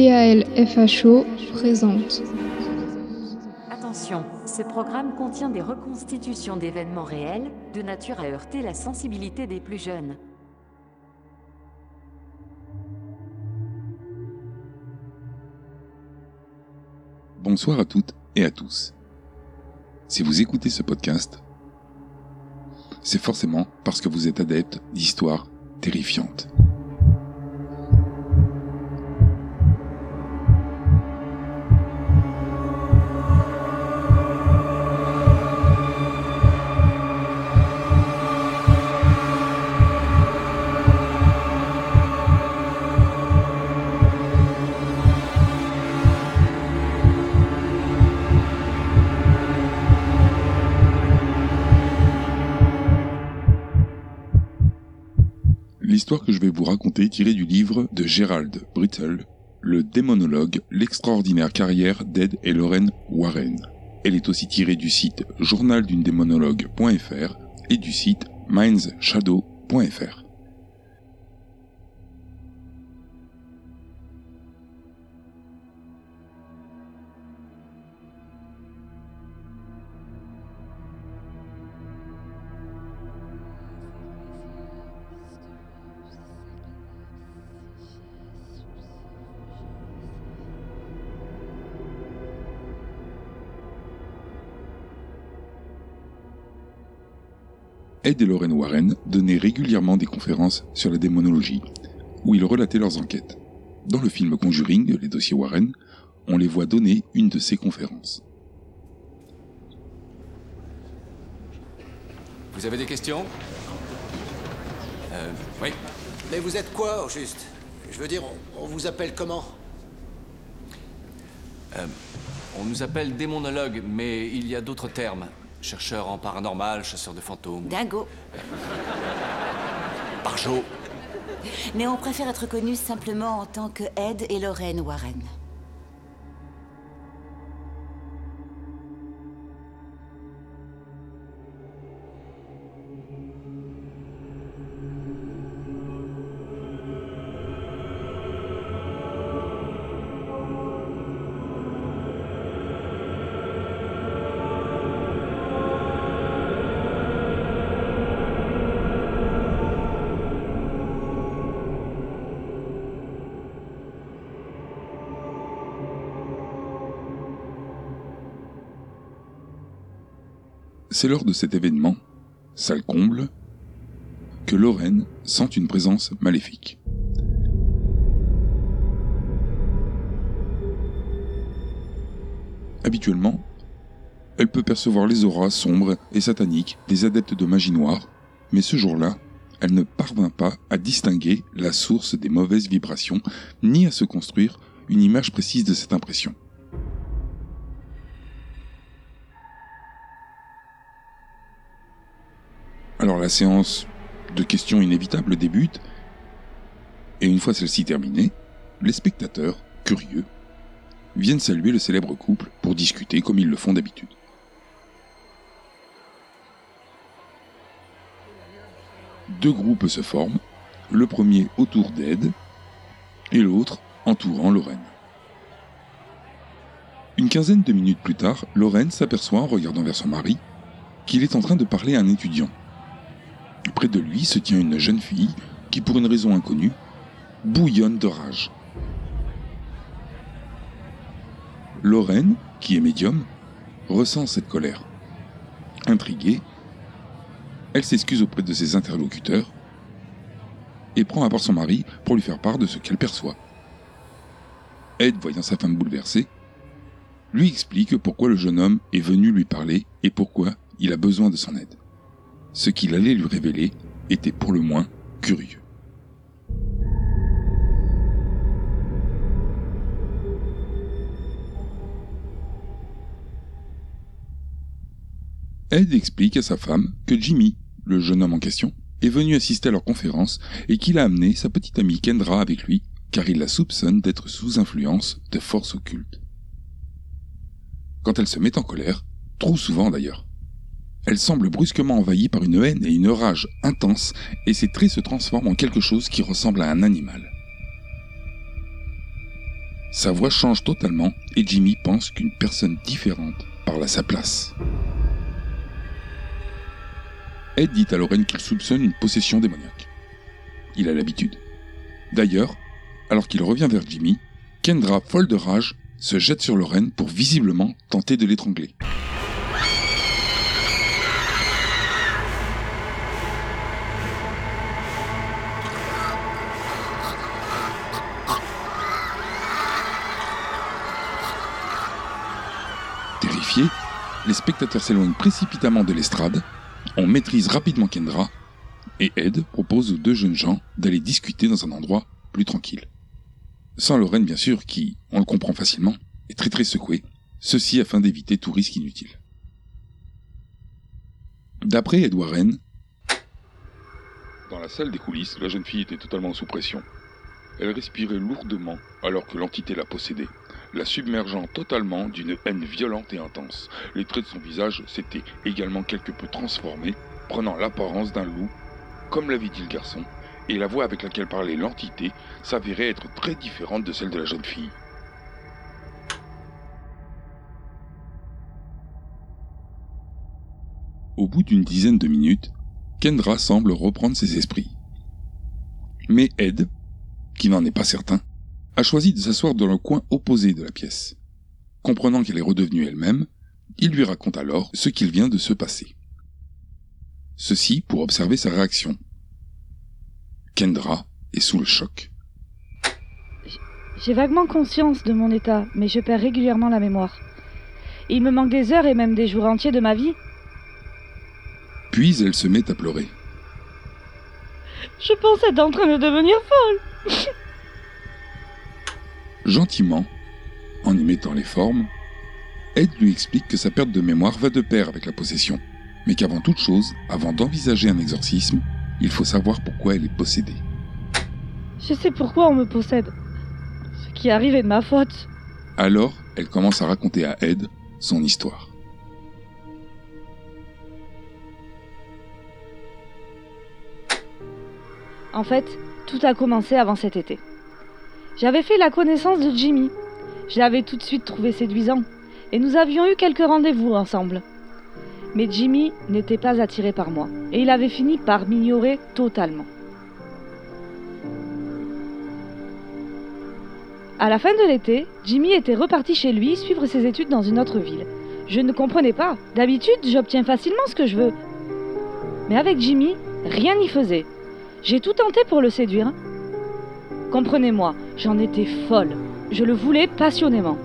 TALFHO présente. Attention, ce programme contient des reconstitutions d'événements réels de nature à heurter la sensibilité des plus jeunes. Bonsoir à toutes et à tous. Si vous écoutez ce podcast, c'est forcément parce que vous êtes adepte d'histoires terrifiantes. Que je vais vous raconter est tirée du livre de Gerald Brittle, Le démonologue, l'extraordinaire carrière d'Ed et Lorraine Warren. Elle est aussi tirée du site journaldunedémonologue.fr et du site mindshadow.fr. Ed et Lorraine Warren donnaient régulièrement des conférences sur la démonologie, où ils relataient leurs enquêtes. Dans le film Conjuring, les dossiers Warren, on les voit donner une de ces conférences. Vous avez des questions? Euh, oui. Mais vous êtes quoi, au juste Je veux dire, on, on vous appelle comment? On nous appelle démonologue, mais il y a d'autres termes. Chercheur en paranormal, chasseur de fantômes. Dingo. Barjo. Mais on préfère être connu simplement en tant que Ed et Lorraine Warren. C'est lors de cet événement, salle comble, que Lorraine sent une présence maléfique. Habituellement, elle peut percevoir les auras sombres et sataniques des adeptes de magie noire, mais ce jour-là, elle ne parvint pas à distinguer la source des mauvaises vibrations, ni à se construire une image précise de cette impression. Séance de questions inévitables débute, et une fois celle-ci terminée, les spectateurs, curieux, viennent saluer le célèbre couple pour discuter comme ils le font d'habitude. Deux groupes se forment, le premier autour d'Ed et l'autre entourant Lorraine. Une quinzaine de minutes plus tard, Lorraine s'aperçoit en regardant vers son mari qu'il est en train de parler à un étudiant. Près de lui se tient une jeune fille qui, pour une raison inconnue, bouillonne de rage. Lorraine, qui est médium, ressent cette colère. Intriguée, elle s'excuse auprès de ses interlocuteurs et prend à part son mari pour lui faire part de ce qu'elle perçoit. Ed, voyant sa femme bouleversée, lui explique pourquoi le jeune homme est venu lui parler et pourquoi il a besoin de son aide. Ce qu'il allait lui révéler était pour le moins curieux. Ed explique à sa femme que Jimmy, le jeune homme en question, est venu assister à leur conférence et qu'il a amené sa petite amie Kendra avec lui car il la soupçonne d'être sous influence de forces occultes. Quand elle se met en colère, trop souvent d'ailleurs, elle semble brusquement envahie par une haine et une rage intense et ses traits se transforment en quelque chose qui ressemble à un animal. sa voix change totalement et Jimmy pense qu'une personne différente parle à sa place. Ed dit à Lorraine qu'il soupçonne une possession démoniaque. Il a l'habitude. D'ailleurs, alors qu'il revient vers Jimmy, Kendra, folle de rage, se jette sur Lorraine pour visiblement tenter de l'étrangler. Les spectateurs s'éloignent précipitamment de l'estrade, on maîtrise rapidement Kendra, et Ed propose aux deux jeunes gens d'aller discuter dans un endroit plus tranquille. Sans Lorraine bien sûr, qui, on le comprend facilement, est très très secouée, ceci afin d'éviter tout risque inutile. D'après Ed Warren, dans la salle des coulisses, la jeune fille était totalement sous pression. Elle respirait lourdement alors que l'entité la possédait, la submergeant totalement d'une haine violente et intense. Les traits de son visage s'étaient également quelque peu transformés, prenant l'apparence d'un loup, comme l'avait dit le garçon, et la voix avec laquelle parlait l'entité s'avérait être très différente de celle de la jeune fille. Au bout d'une dizaine de minutes, Kendra semble reprendre ses esprits. Mais Ed, qui n'en est pas certain, a choisi de s'asseoir dans le coin opposé de la pièce. Comprenant qu'elle est redevenue elle-même, il lui raconte alors ce qu'il vient de se passer. Ceci pour observer sa réaction. Kendra est sous le choc. J'ai vaguement conscience de mon état, mais je perds régulièrement la mémoire. Il me manque des heures et même des jours entiers de ma vie. Puis elle se met à pleurer. Je pense être en train de devenir folle. Gentiment, en y mettant les formes, Ed lui explique que sa perte de mémoire va de pair avec la possession, mais qu'avant toute chose, avant d'envisager un exorcisme, il faut savoir pourquoi elle est possédée. Je sais pourquoi on me possède. Ce qui arrive est de ma faute. Alors, elle commence à raconter à Ed son histoire. En fait, tout a commencé avant cet été. J'avais fait la connaissance de Jimmy. Je l'avais tout de suite trouvé séduisant. Et nous avions eu quelques rendez-vous ensemble. Mais Jimmy n'était pas attiré par moi. Et il avait fini par m'ignorer totalement. À la fin de l'été, Jimmy était reparti chez lui suivre ses études dans une autre ville. Je ne comprenais pas. D'habitude, j'obtiens facilement ce que je veux. Mais avec Jimmy, rien n'y faisait. J'ai tout tenté pour le séduire. Comprenez-moi, j'en étais folle. Je le voulais passionnément.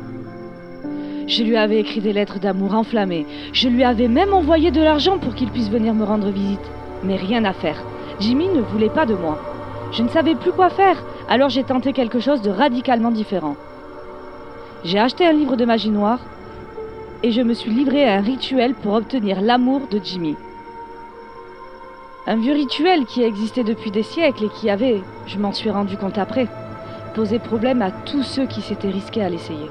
Je lui avais écrit des lettres d'amour enflammées. Je lui avais même envoyé de l'argent pour qu'il puisse venir me rendre visite. Mais rien à faire. Jimmy ne voulait pas de moi. Je ne savais plus quoi faire, alors j'ai tenté quelque chose de radicalement différent. J'ai acheté un livre de magie noire et je me suis livré à un rituel pour obtenir l'amour de Jimmy. Un vieux rituel qui existait depuis des siècles et qui avait, je m'en suis rendu compte après, posé problème à tous ceux qui s'étaient risqués à l'essayer.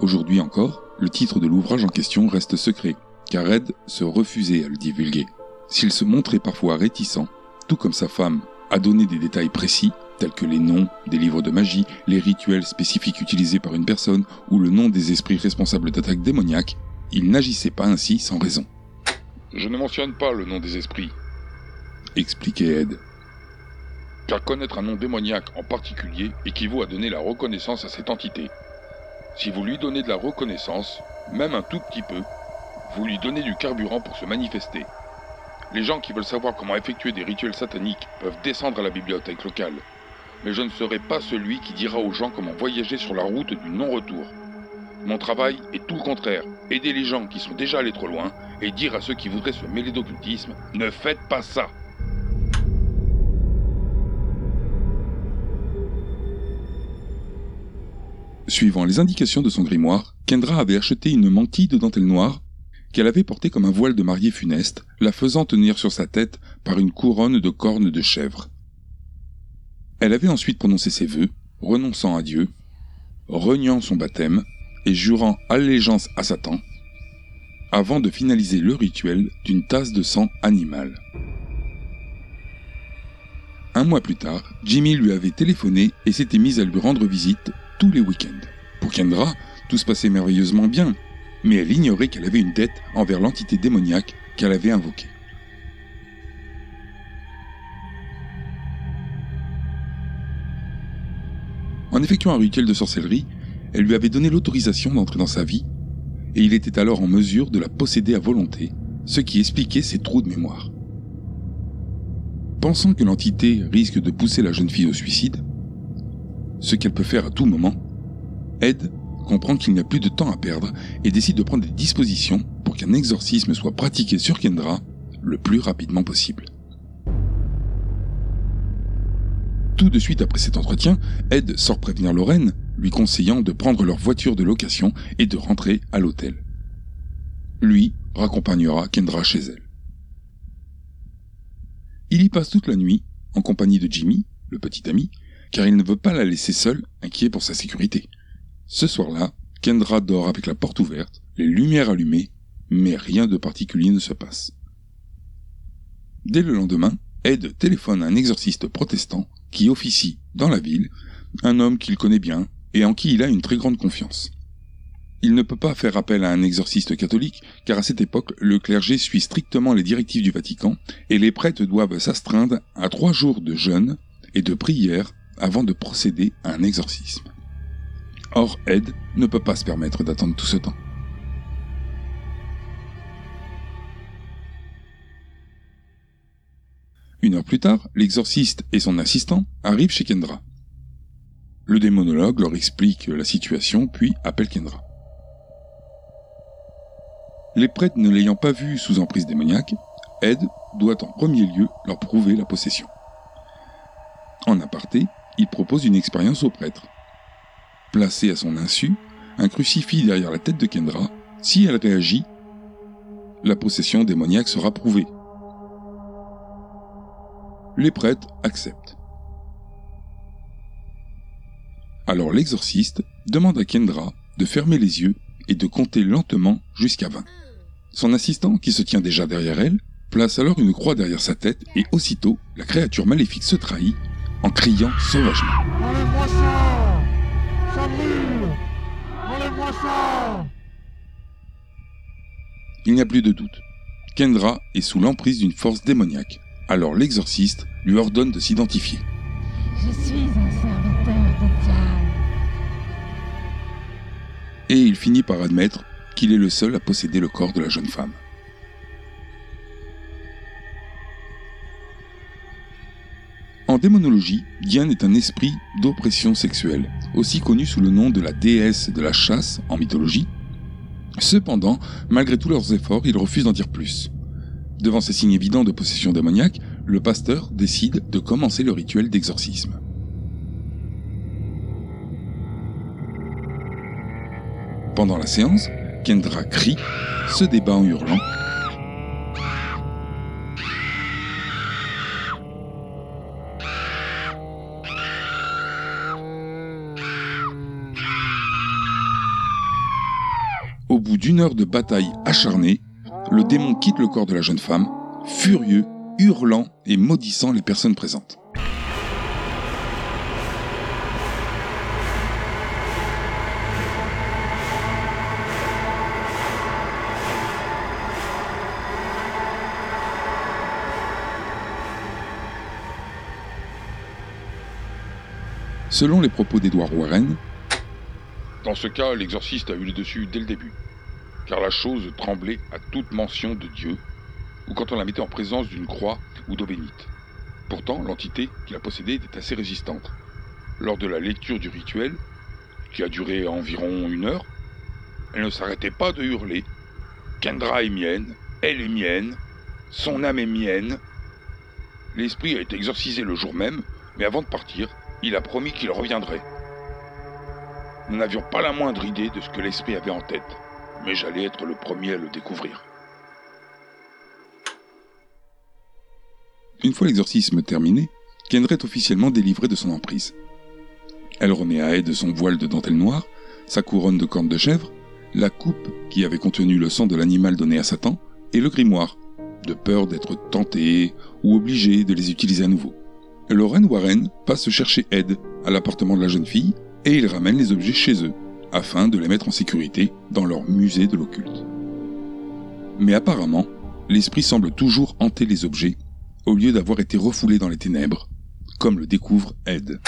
Aujourd'hui encore, le titre de l'ouvrage en question reste secret, car Ed se refusait à le divulguer. S'il se montrait parfois réticent, tout comme sa femme a donné des détails précis, tels que les noms des livres de magie, les rituels spécifiques utilisés par une personne ou le nom des esprits responsables d'attaques démoniaques, il n'agissait pas ainsi sans raison. Je ne mentionne pas le nom des esprits, expliquait Ed. Car connaître un nom démoniaque en particulier équivaut à donner la reconnaissance à cette entité. Si vous lui donnez de la reconnaissance, même un tout petit peu, vous lui donnez du carburant pour se manifester. Les gens qui veulent savoir comment effectuer des rituels sataniques peuvent descendre à la bibliothèque locale. Mais je ne serai pas celui qui dira aux gens comment voyager sur la route du non-retour. Mon travail est tout le contraire, aider les gens qui sont déjà allés trop loin et dire à ceux qui voudraient se mêler d'occultisme, ne faites pas ça. Suivant les indications de son grimoire, Kendra avait acheté une mantille de dentelle noire qu'elle avait portée comme un voile de mariée funeste, la faisant tenir sur sa tête par une couronne de cornes de chèvre. Elle avait ensuite prononcé ses vœux, renonçant à Dieu, reniant son baptême et jurant allégeance à Satan, avant de finaliser le rituel d'une tasse de sang animal. Un mois plus tard, Jimmy lui avait téléphoné et s'était mis à lui rendre visite tous les week-ends. Pour Kendra, tout se passait merveilleusement bien, mais elle ignorait qu'elle avait une dette envers l'entité démoniaque qu'elle avait invoquée. En effectuant un rituel de sorcellerie, elle lui avait donné l'autorisation d'entrer dans sa vie, et il était alors en mesure de la posséder à volonté, ce qui expliquait ses trous de mémoire. Pensant que l'entité risque de pousser la jeune fille au suicide, ce qu'elle peut faire à tout moment, Ed comprend qu'il n'y a plus de temps à perdre et décide de prendre des dispositions pour qu'un exorcisme soit pratiqué sur Kendra le plus rapidement possible. Tout de suite après cet entretien, Ed sort prévenir Lorraine, lui conseillant de prendre leur voiture de location et de rentrer à l'hôtel. Lui raccompagnera Kendra chez elle. Il y passe toute la nuit, en compagnie de Jimmy, le petit ami, car il ne veut pas la laisser seule, inquiet pour sa sécurité. Ce soir-là, Kendra dort avec la porte ouverte, les lumières allumées, mais rien de particulier ne se passe. Dès le lendemain, Ed téléphone à un exorciste protestant qui officie dans la ville, un homme qu'il connaît bien et en qui il a une très grande confiance. Il ne peut pas faire appel à un exorciste catholique, car à cette époque, le clergé suit strictement les directives du Vatican, et les prêtres doivent s'astreindre à trois jours de jeûne et de prière avant de procéder à un exorcisme. Or, Ed ne peut pas se permettre d'attendre tout ce temps. Une heure plus tard, l'exorciste et son assistant arrivent chez Kendra. Le démonologue leur explique la situation, puis appelle Kendra. Les prêtres ne l'ayant pas vu sous emprise démoniaque, Ed doit en premier lieu leur prouver la possession. En aparté, il propose une expérience aux prêtres. Placé à son insu, un crucifix derrière la tête de Kendra, si elle réagit, la possession démoniaque sera prouvée, les prêtres acceptent. Alors l'exorciste demande à Kendra de fermer les yeux et de compter lentement jusqu'à 20. Son assistant, qui se tient déjà derrière elle, place alors une croix derrière sa tête et aussitôt, la créature maléfique se trahit en criant sauvagement. Enlève-moi ça Ça Enlève-moi ça Il n'y a plus de doute. Kendra est sous l'emprise d'une force démoniaque. Alors l'exorciste lui ordonne de s'identifier. Je suis un serviteur de. Et il finit par admettre qu'il est le seul à posséder le corps de la jeune femme. Démonologie, Diane est un esprit d'oppression sexuelle, aussi connu sous le nom de la déesse de la chasse en mythologie. Cependant, malgré tous leurs efforts, ils refusent d'en dire plus. Devant ces signes évidents de possession démoniaque, le pasteur décide de commencer le rituel d'exorcisme. Pendant la séance, Kendra crie, se débat en hurlant. Au bout d'une heure de bataille acharnée, le démon quitte le corps de la jeune femme, furieux, hurlant et maudissant les personnes présentes. Selon les propos d'Edouard Warren, Dans ce cas, l'exorciste a eu le dessus dès le début car la chose tremblait à toute mention de Dieu, ou quand on la mettait en présence d'une croix ou d'eau bénite. Pourtant, l'entité qui la possédait était assez résistante. Lors de la lecture du rituel, qui a duré environ une heure, elle ne s'arrêtait pas de hurler. Kendra est mienne, elle est mienne, son âme est mienne. L'esprit a été exorcisé le jour même, mais avant de partir, il a promis qu'il reviendrait. Nous n'avions pas la moindre idée de ce que l'esprit avait en tête mais j'allais être le premier à le découvrir. Une fois l'exorcisme terminé, Kendra est officiellement délivrée de son emprise. Elle remet à Ed son voile de dentelle noire, sa couronne de cornes de chèvre, la coupe qui avait contenu le sang de l'animal donné à Satan, et le grimoire, de peur d'être tentée ou obligée de les utiliser à nouveau. Lorraine Warren passe chercher Ed à l'appartement de la jeune fille et il ramène les objets chez eux, afin de les mettre en sécurité dans leur musée de l'occulte. Mais apparemment, l'esprit semble toujours hanter les objets, au lieu d'avoir été refoulé dans les ténèbres, comme le découvre Ed.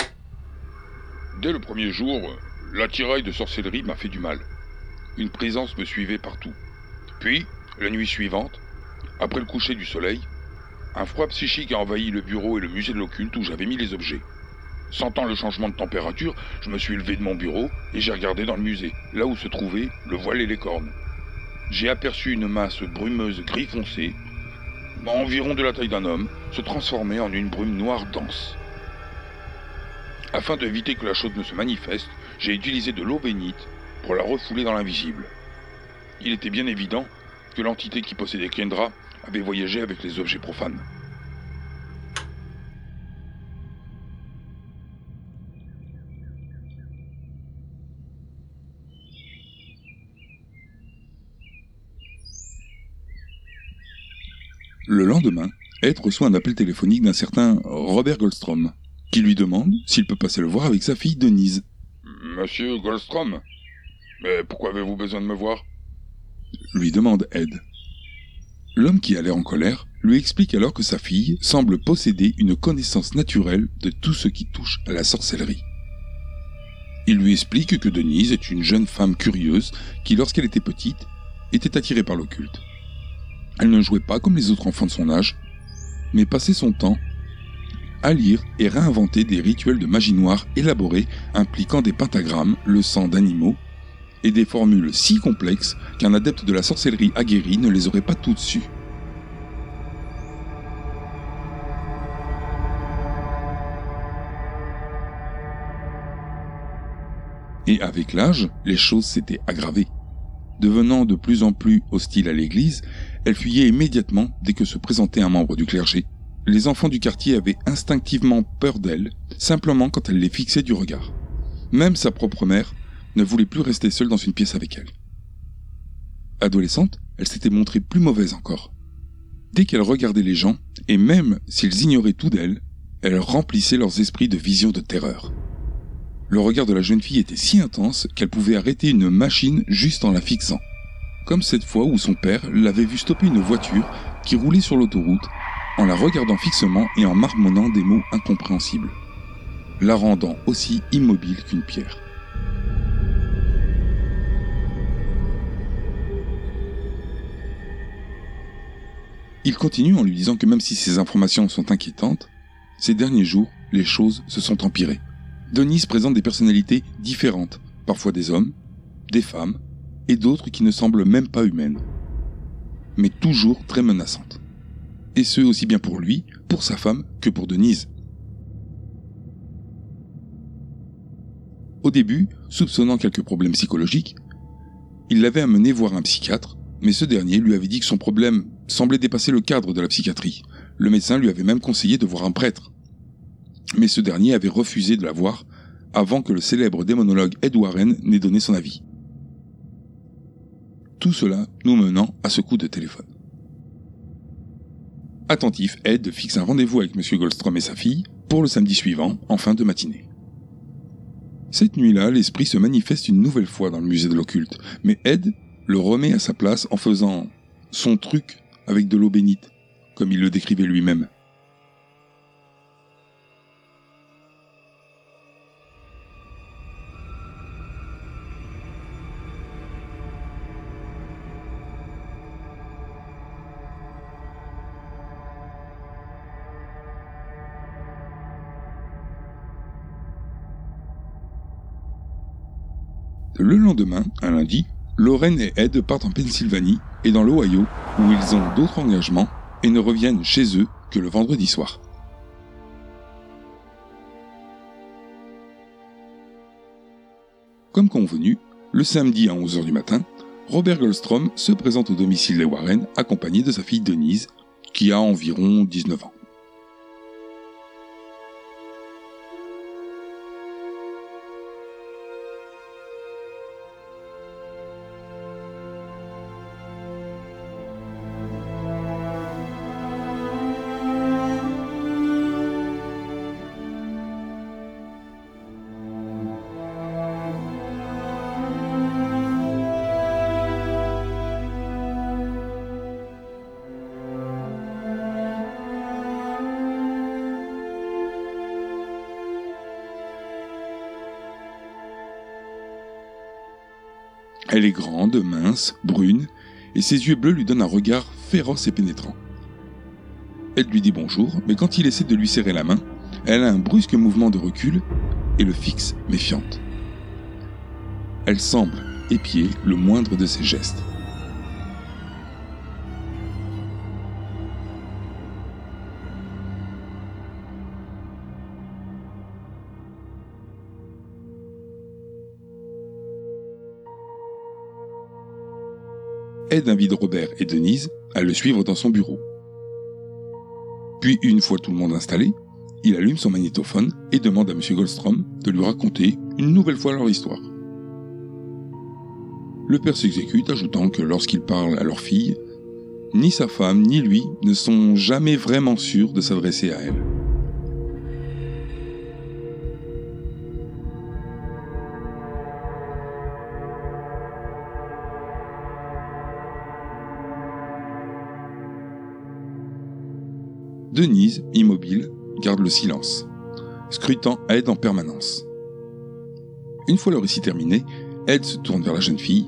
Dès le premier jour, l'attirail de sorcellerie m'a fait du mal. Une présence me suivait partout. Puis, la nuit suivante, après le coucher du soleil, un froid psychique a envahi le bureau et le musée de l'occulte où j'avais mis les objets. Sentant le changement de température, je me suis levé de mon bureau et j'ai regardé dans le musée, là où se trouvaient le voile et les cornes. J'ai aperçu une masse brumeuse gris foncé, environ de la taille d'un homme, se transformer en une brume noire dense. Afin d'éviter que la chose ne se manifeste, j'ai utilisé de l'eau bénite pour la refouler dans l'invisible. Il était bien évident que l'entité qui possédait Kendra avait voyagé avec les objets profanes. Le lendemain, Ed reçoit un appel téléphonique d'un certain Robert Goldstrom, qui lui demande s'il peut passer le voir avec sa fille Denise. Monsieur Goldstrom? Mais pourquoi avez-vous besoin de me voir? Lui demande Ed. L'homme qui a l'air en colère lui explique alors que sa fille semble posséder une connaissance naturelle de tout ce qui touche à la sorcellerie. Il lui explique que Denise est une jeune femme curieuse qui, lorsqu'elle était petite, était attirée par l'occulte. Elle ne jouait pas comme les autres enfants de son âge, mais passait son temps à lire et réinventer des rituels de magie noire élaborés impliquant des pentagrammes, le sang d'animaux et des formules si complexes qu'un adepte de la sorcellerie aguerri ne les aurait pas toutes sues. Et avec l'âge, les choses s'étaient aggravées. Devenant de plus en plus hostile à l'Église, elle fuyait immédiatement dès que se présentait un membre du clergé. Les enfants du quartier avaient instinctivement peur d'elle, simplement quand elle les fixait du regard. Même sa propre mère ne voulait plus rester seule dans une pièce avec elle. Adolescente, elle s'était montrée plus mauvaise encore. Dès qu'elle regardait les gens, et même s'ils ignoraient tout d'elle, elle remplissait leurs esprits de visions de terreur. Le regard de la jeune fille était si intense qu'elle pouvait arrêter une machine juste en la fixant. Comme cette fois où son père l'avait vu stopper une voiture qui roulait sur l'autoroute en la regardant fixement et en marmonnant des mots incompréhensibles, la rendant aussi immobile qu'une pierre. Il continue en lui disant que même si ces informations sont inquiétantes, ces derniers jours, les choses se sont empirées. Denise présente des personnalités différentes, parfois des hommes, des femmes, et d'autres qui ne semblent même pas humaines, mais toujours très menaçantes. Et ce aussi bien pour lui, pour sa femme, que pour Denise. Au début, soupçonnant quelques problèmes psychologiques, il l'avait amené voir un psychiatre, mais ce dernier lui avait dit que son problème semblait dépasser le cadre de la psychiatrie. Le médecin lui avait même conseillé de voir un prêtre mais ce dernier avait refusé de la voir avant que le célèbre démonologue Ed Warren n'ait donné son avis. Tout cela nous menant à ce coup de téléphone. Attentif, Ed fixe un rendez-vous avec M. Goldstrom et sa fille pour le samedi suivant, en fin de matinée. Cette nuit-là, l'esprit se manifeste une nouvelle fois dans le musée de l'occulte, mais Ed le remet à sa place en faisant son truc avec de l'eau bénite, comme il le décrivait lui-même. Le lendemain, un lundi, Lorraine et Ed partent en Pennsylvanie et dans l'Ohio où ils ont d'autres engagements et ne reviennent chez eux que le vendredi soir. Comme convenu, le samedi à 11h du matin, Robert Goldstrom se présente au domicile des Warren accompagné de sa fille Denise, qui a environ 19 ans. Elle est grande, mince, brune, et ses yeux bleus lui donnent un regard féroce et pénétrant. Elle lui dit bonjour, mais quand il essaie de lui serrer la main, elle a un brusque mouvement de recul et le fixe méfiante. Elle semble épier le moindre de ses gestes. Ed invite Robert et Denise à le suivre dans son bureau. Puis, une fois tout le monde installé, il allume son magnétophone et demande à M. Goldstrom de lui raconter une nouvelle fois leur histoire. Le père s'exécute, ajoutant que lorsqu'il parle à leur fille, ni sa femme ni lui ne sont jamais vraiment sûrs de s'adresser à elle. Denise, immobile, garde le silence, scrutant Ed en permanence. Une fois le récit terminé, Ed se tourne vers la jeune fille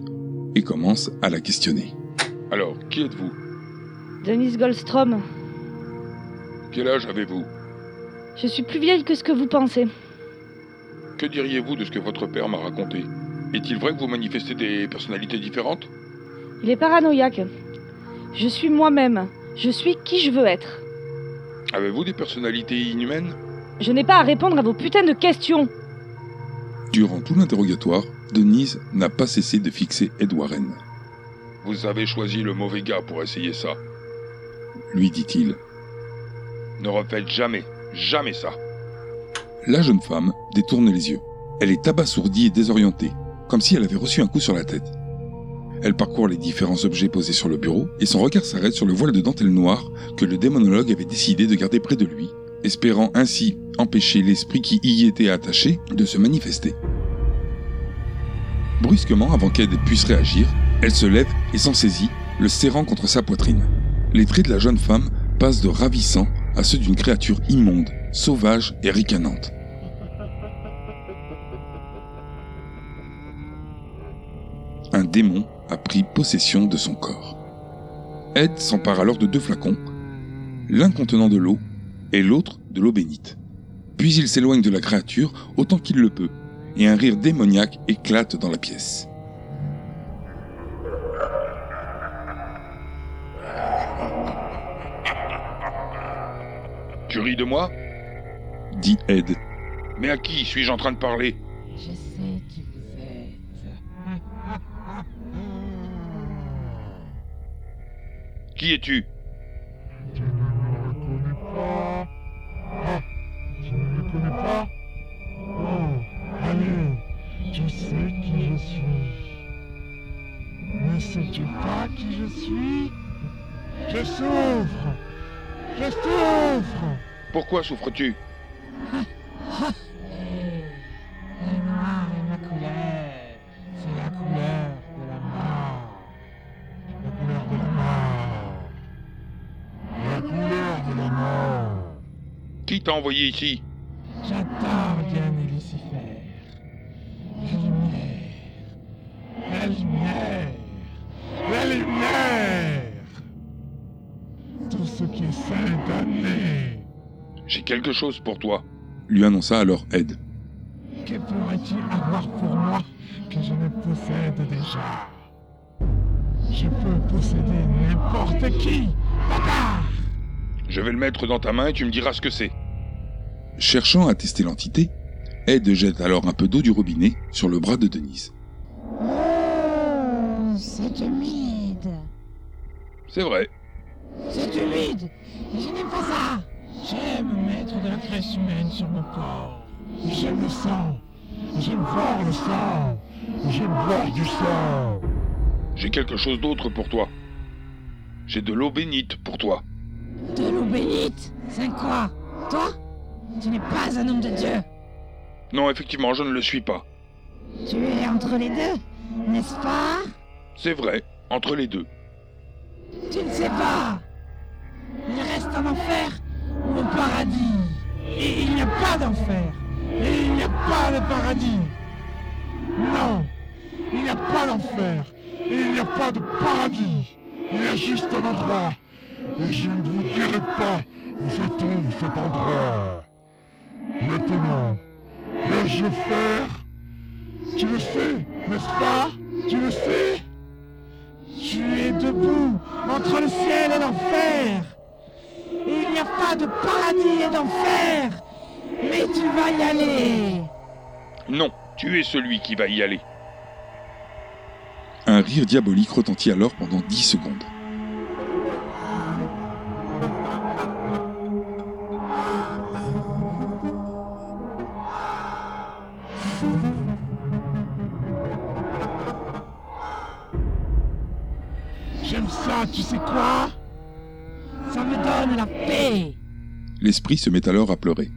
et commence à la questionner. Alors, qui êtes-vous? Denise Goldstrom, Quel âge avez-vous? Je suis plus vieille que ce que vous pensez. Que diriez-vous de ce que votre père m'a raconté? Est-il vrai que vous manifestez des personnalités différentes? Il est paranoïaque. Je suis moi-même. Je suis qui je veux être. Avez-vous des personnalités inhumaines Je n'ai pas à répondre à vos putains de questions. Durant tout l'interrogatoire, Denise n'a pas cessé de fixer Ed Warren, Vous avez choisi le mauvais gars pour essayer ça. lui dit-il. Ne refaites jamais, jamais ça. La jeune femme détourne les yeux. Elle est abasourdie et désorientée, comme si elle avait reçu un coup sur la tête. Elle parcourt les différents objets posés sur le bureau et son regard s'arrête sur le voile de dentelle noire que le démonologue avait décidé de garder près de lui, espérant ainsi empêcher l'esprit qui y était attaché de se manifester. Brusquement, avant qu'Ed puisse réagir, elle se lève et s'en saisit, le serrant contre sa poitrine. Les traits de la jeune femme passent de ravissants à ceux d'une créature immonde, sauvage et ricanante. Démon a pris possession de son corps. Ed s'empare alors de deux flacons, l'un contenant de l'eau et l'autre de l'eau bénite. Puis il s'éloigne de la créature autant qu'il le peut, et un rire démoniaque éclate dans la pièce. Tu ris de moi? Dit Ed. Mais à qui suis-je en train de parler? Qui es-tu Tu ne me reconnais pas Ah, tu ne me connais pas. Oh, allez, tu sais qui je suis. Ne sais-tu pas qui je suis? Je souffre. Je souffre. Pourquoi souffres-tu? Le envoyé ici J'adore Diane et Lucifer. La lumière. La lumière La lumière Tout ce qui est saint damné J'ai quelque chose pour toi. Lui annonça alors Ed. Que pourrais-tu avoir pour moi que je ne possède déjà? Je peux posséder n'importe qui Bâtard Je vais le mettre dans ta main et tu me diras ce que c'est. Cherchant à tester l'entité, Ed jette alors un peu d'eau du robinet sur le bras de Denise. Oh, c'est humide. C'est vrai. C'est humide. Et je n'aime pas ça. J'aime mettre de la graisse humaine sur mon corps. J'aime le sang J'aime voir le sang J'aime boire du sang J'ai quelque chose d'autre pour toi. J'ai de l'eau bénite pour toi. De l'eau bénite? C'est quoi? Toi? Tu n'es pas un homme de Dieu. Non, effectivement, je ne le suis pas. Tu es entre les deux, n'est-ce pas? C'est vrai, entre les deux. Tu ne sais pas. Il reste un enfer ou un paradis. Et il n'y a pas d'enfer Et il n'y a pas de paradis Non Il n'y a pas d'enfer. Et il n'y a pas de paradis. Il y a juste un endroit. Et je ne vous dirai pas où se trouve cet endroit. Maintenant, vais-je faire Tu le sais, n'est-ce pas? Tu le sais? Tu es debout entre le ciel et l'enfer. Et il n'y a pas de paradis et d'enfer. Mais tu vas y aller. Non, tu es celui qui va y aller. Un rire diabolique retentit alors pendant dix secondes. Sais quoi? Ça me donne la paix. L'esprit se met alors à pleurer.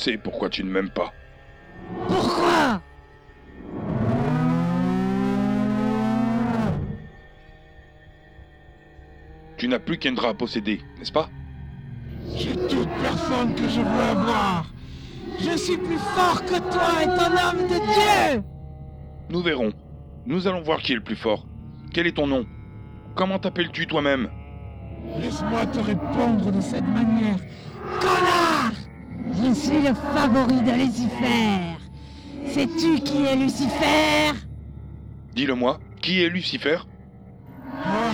Sais pourquoi tu ne m'aimes pas. Pourquoi? Tu n'as plus qu'Endra à posséder, n'est-ce pas? J'ai toute personne que je veux avoir. Je suis plus fort que toi et ton homme de Dieu Nous verrons. Nous allons voir qui est le plus fort. Quel est ton nom? Comment t'appelles-tu toi-même? Laisse-moi te répondre de cette manière. Suis le favori de Lucifer. Sais-tu qui est Lucifer? Dis-le-moi, qui est Lucifer? Ah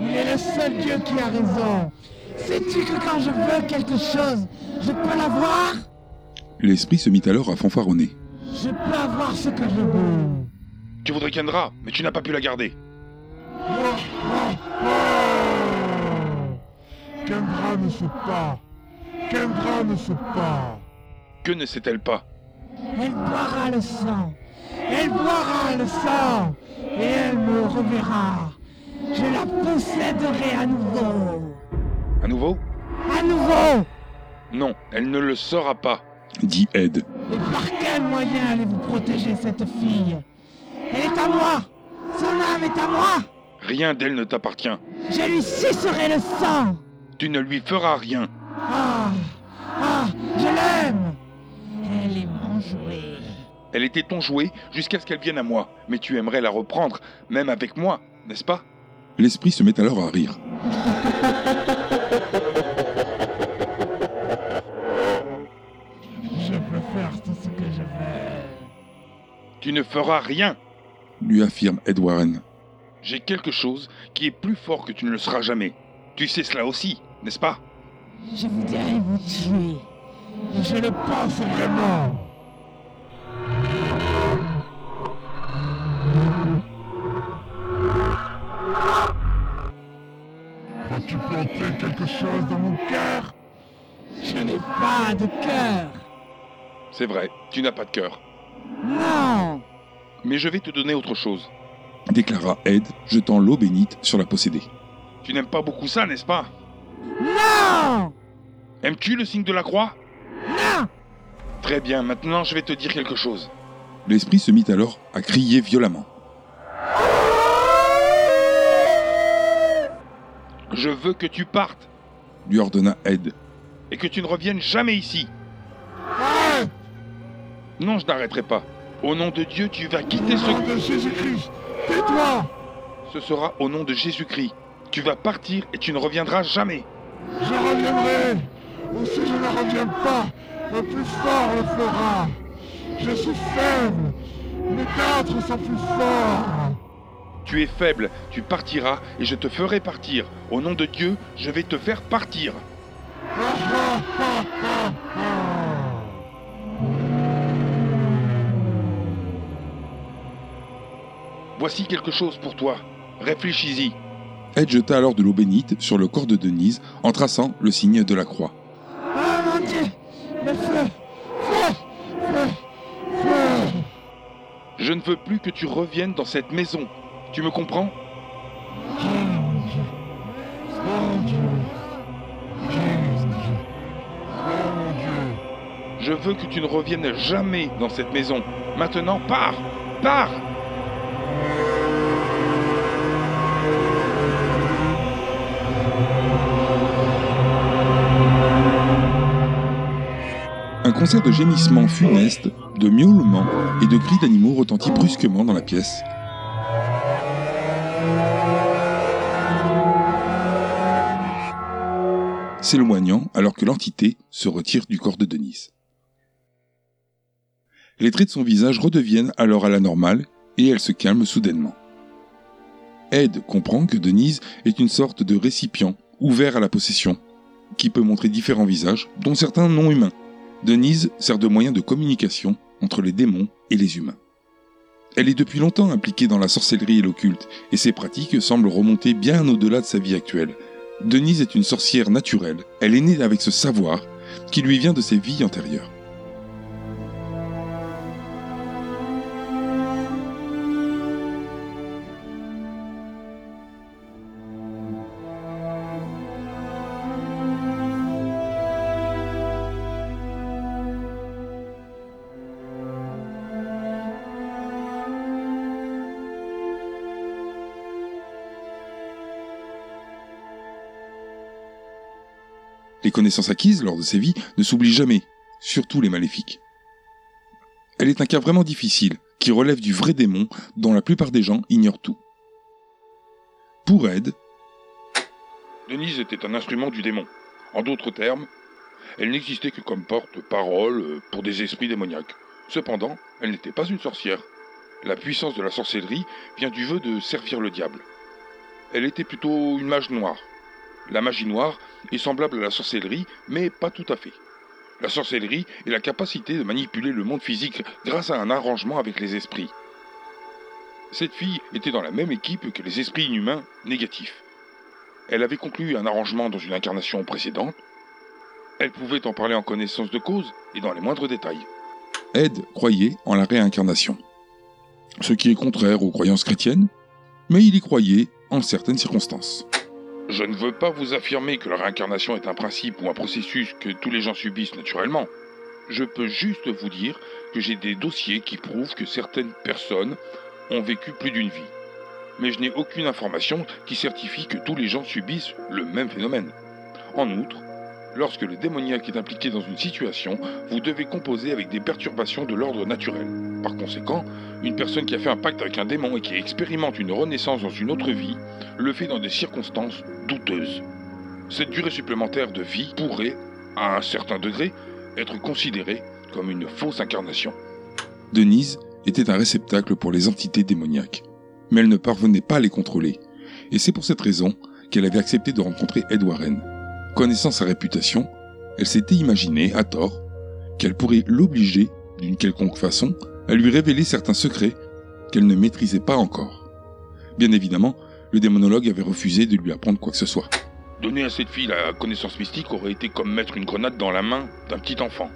Il est le seul Dieu qui a raison. Sais-tu que quand je veux quelque chose, je peux l'avoir? L'esprit se mit alors à fanfaronner. Je peux avoir ce que je veux. Tu voudrais qu'Endra, mais tu n'as pas pu la garder. Kendra ne sait pas. Kendra ne sait pas. Que ne sait-elle pas? Elle boira le sang. Elle boira le sang. Et elle me reverra. Je la posséderai à nouveau. À nouveau? À nouveau Non, elle ne le saura pas. Dit Ed. Et par quel moyen allez-vous protéger cette fille? Elle est à moi Son âme est à moi Rien d'elle ne t'appartient. Je lui sucerai le sang Tu ne lui feras rien. Ah Ah Je l'aime Elle est mon jouet. Elle était ton jouet jusqu'à ce qu'elle vienne à moi. Mais tu aimerais la reprendre, même avec moi, n'est-ce pas? L'esprit se met alors à rire. Je peux faire tout ce que je veux. Tu ne feras rien. lui affirme Ed Warren. J'ai quelque chose qui est plus fort que tu ne le seras jamais. Tu sais cela aussi, n'est-ce pas? Je voudrais vous tuer. Je le pense vraiment. Vas-tu planter quelque chose dans mon cœur? Je n'ai pas de cœur. C'est vrai, tu n'as pas de cœur. Non Mais je vais te donner autre chose. Déclara Ed, jetant l'eau bénite sur la possédée. Tu n'aimes pas beaucoup ça, n'est-ce pas? Non Aimes-tu le signe de la croix Non Très bien, maintenant je vais te dire quelque chose. L'esprit se mit alors à crier violemment. Je veux que tu partes Lui ordonna Ed. et que tu ne reviennes jamais ici. Non, je n'arrêterai pas. Au nom de Dieu, tu vas quitter ce... Nom de Jésus-Christ Tais-toi Ce sera au nom de Jésus-Christ. Tu vas partir et tu ne reviendras jamais. Je reviendrai Ou si je ne reviens pas, le plus fort le fera Je suis faible Les quatre sont plus forts Tu es faible, tu partiras et je te ferai partir. Au nom de Dieu, je vais te faire partir. Voici quelque chose pour toi. Réfléchis-y. Ed jeta alors de l'eau bénite sur le corps de Denise en traçant le signe de la croix. Ah, mon Dieu le feu feu, feu Je ne veux plus que tu reviennes dans cette maison. Tu me comprends? Je veux que tu ne reviennes jamais dans cette maison. Maintenant, pars Pars Un concert de gémissements funestes, de miaulements et de cris d'animaux retentit brusquement dans la pièce. S'éloignant alors que l'entité se retire du corps de Denise. Les traits de son visage redeviennent alors à la normale et elle se calme soudainement. Ed comprend que Denise est une sorte de récipient ouvert à la possession, qui peut montrer différents visages, dont certains non humains. Denise sert de moyen de communication entre les démons et les humains. Elle est depuis longtemps impliquée dans la sorcellerie et l'occulte, et ses pratiques semblent remonter bien au-delà de sa vie actuelle. Denise est une sorcière naturelle, elle est née avec ce savoir qui lui vient de ses vies antérieures. Connaissances acquises lors de ses vies ne s'oublient jamais, surtout les maléfiques. Elle est un cas vraiment difficile, qui relève du vrai démon dont la plupart des gens ignorent tout. Pour Ed, Denise était un instrument du démon. En d'autres termes, elle n'existait que comme porte-parole euh, pour des esprits démoniaques. Cependant, elle n'était pas une sorcière. La puissance de la sorcellerie vient du vœu de servir le diable. Elle était plutôt une mage noire. La magie noire est semblable à la sorcellerie, mais pas tout à fait. La sorcellerie est la capacité de manipuler le monde physique grâce à un arrangement avec les esprits. Cette fille était dans la même équipe que les esprits inhumains négatifs. Elle avait conclu un arrangement dans une incarnation précédente. Elle pouvait en parler en connaissance de cause et dans les moindres détails. Ed croyait en la réincarnation. Ce qui est contraire aux croyances chrétiennes, mais il y croyait en certaines circonstances. Je ne veux pas vous affirmer que la réincarnation est un principe ou un processus que tous les gens subissent naturellement. Je peux juste vous dire que j'ai des dossiers qui prouvent que certaines personnes ont vécu plus d'une vie. Mais je n'ai aucune information qui certifie que tous les gens subissent le même phénomène. En outre, lorsque le démoniaque est impliqué dans une situation, vous devez composer avec des perturbations de l'ordre naturel. Par conséquent, une personne qui a fait un pacte avec un démon et qui expérimente une renaissance dans une autre vie, le fait dans des circonstances douteuses. Cette durée supplémentaire de vie pourrait, à un certain degré, être considérée comme une fausse incarnation. Denise était un réceptacle pour les entités démoniaques, mais elle ne parvenait pas à les contrôler, et c'est pour cette raison qu'elle avait accepté de rencontrer Ed Warren. Connaissant sa réputation, elle s'était imaginé, à tort, qu'elle pourrait l'obliger, d'une quelconque façon, à lui révéler certains secrets qu'elle ne maîtrisait pas encore. Bien évidemment, le démonologue avait refusé de lui apprendre quoi que ce soit. Donner à cette fille la connaissance mystique aurait été comme mettre une grenade dans la main d'un petit enfant.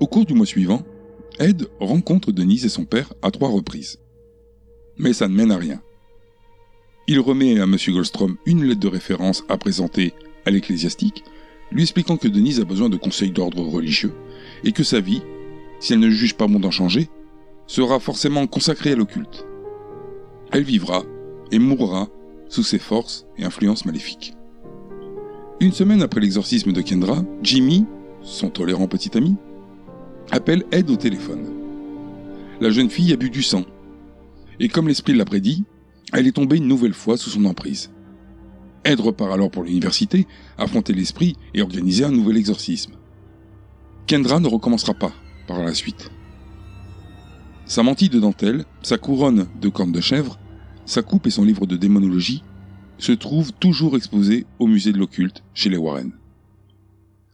Au cours du mois suivant, Ed rencontre Denise et son père à trois reprises. Mais ça ne mène à rien. Il remet à M. Goldstrom une lettre de référence à présenter à l'ecclésiastique, lui expliquant que Denise a besoin de conseils d'ordre religieux et que sa vie, si elle ne juge pas bon d'en changer, sera forcément consacrée à l'occulte. Elle vivra et mourra sous ses forces et influences maléfiques. Une semaine après l'exorcisme de Kendra, Jimmy, son tolérant petit ami, appelle Ed au téléphone. La jeune fille a bu du sang, et comme l'esprit l'a prédit, elle est tombée une nouvelle fois sous son emprise. Ed repart alors pour l'université, affronter l'esprit et organiser un nouvel exorcisme. Kendra ne recommencera pas par la suite. Sa mantille de dentelle, sa couronne de cornes de chèvre, sa coupe et son livre de démonologie se trouvent toujours exposés au musée de l'occulte chez les Warren.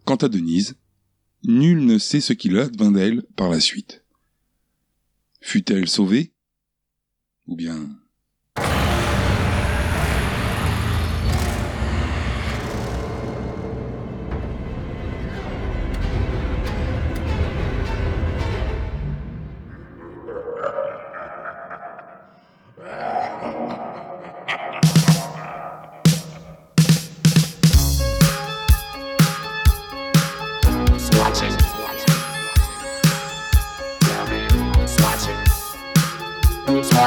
Quant à Denise, nul ne sait ce qu'il advint d'elle par la suite. Fut-elle sauvée? Ou bien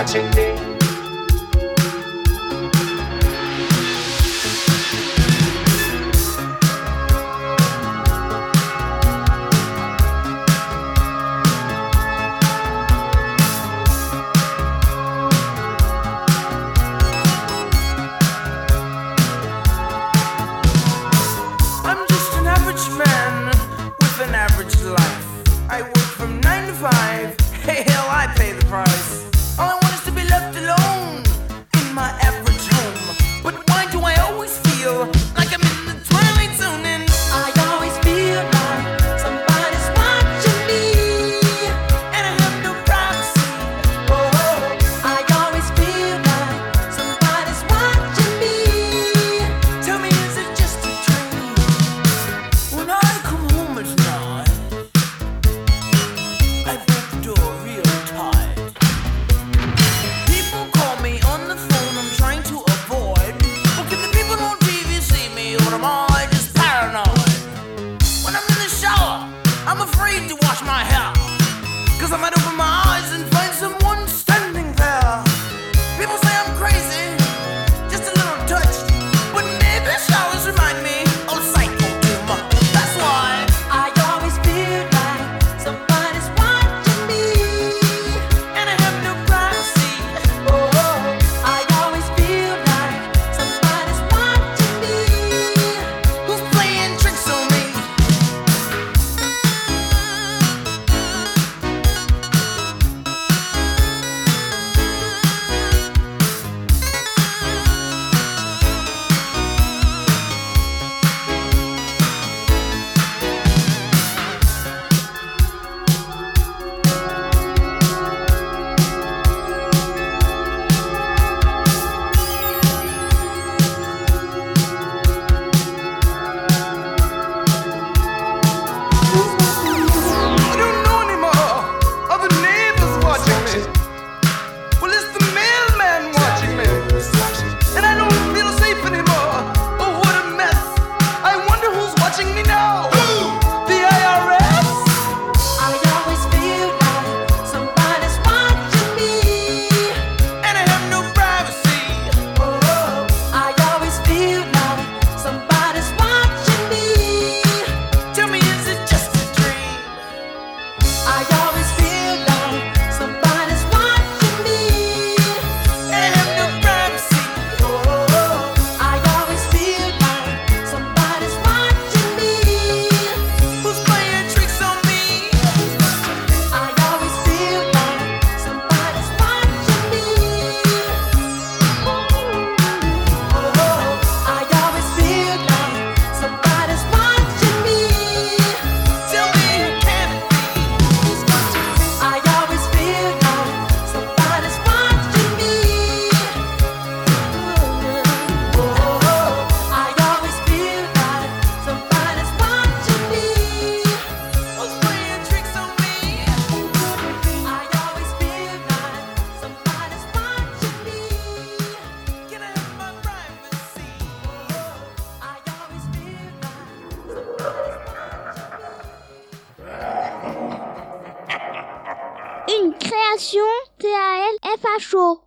watching me.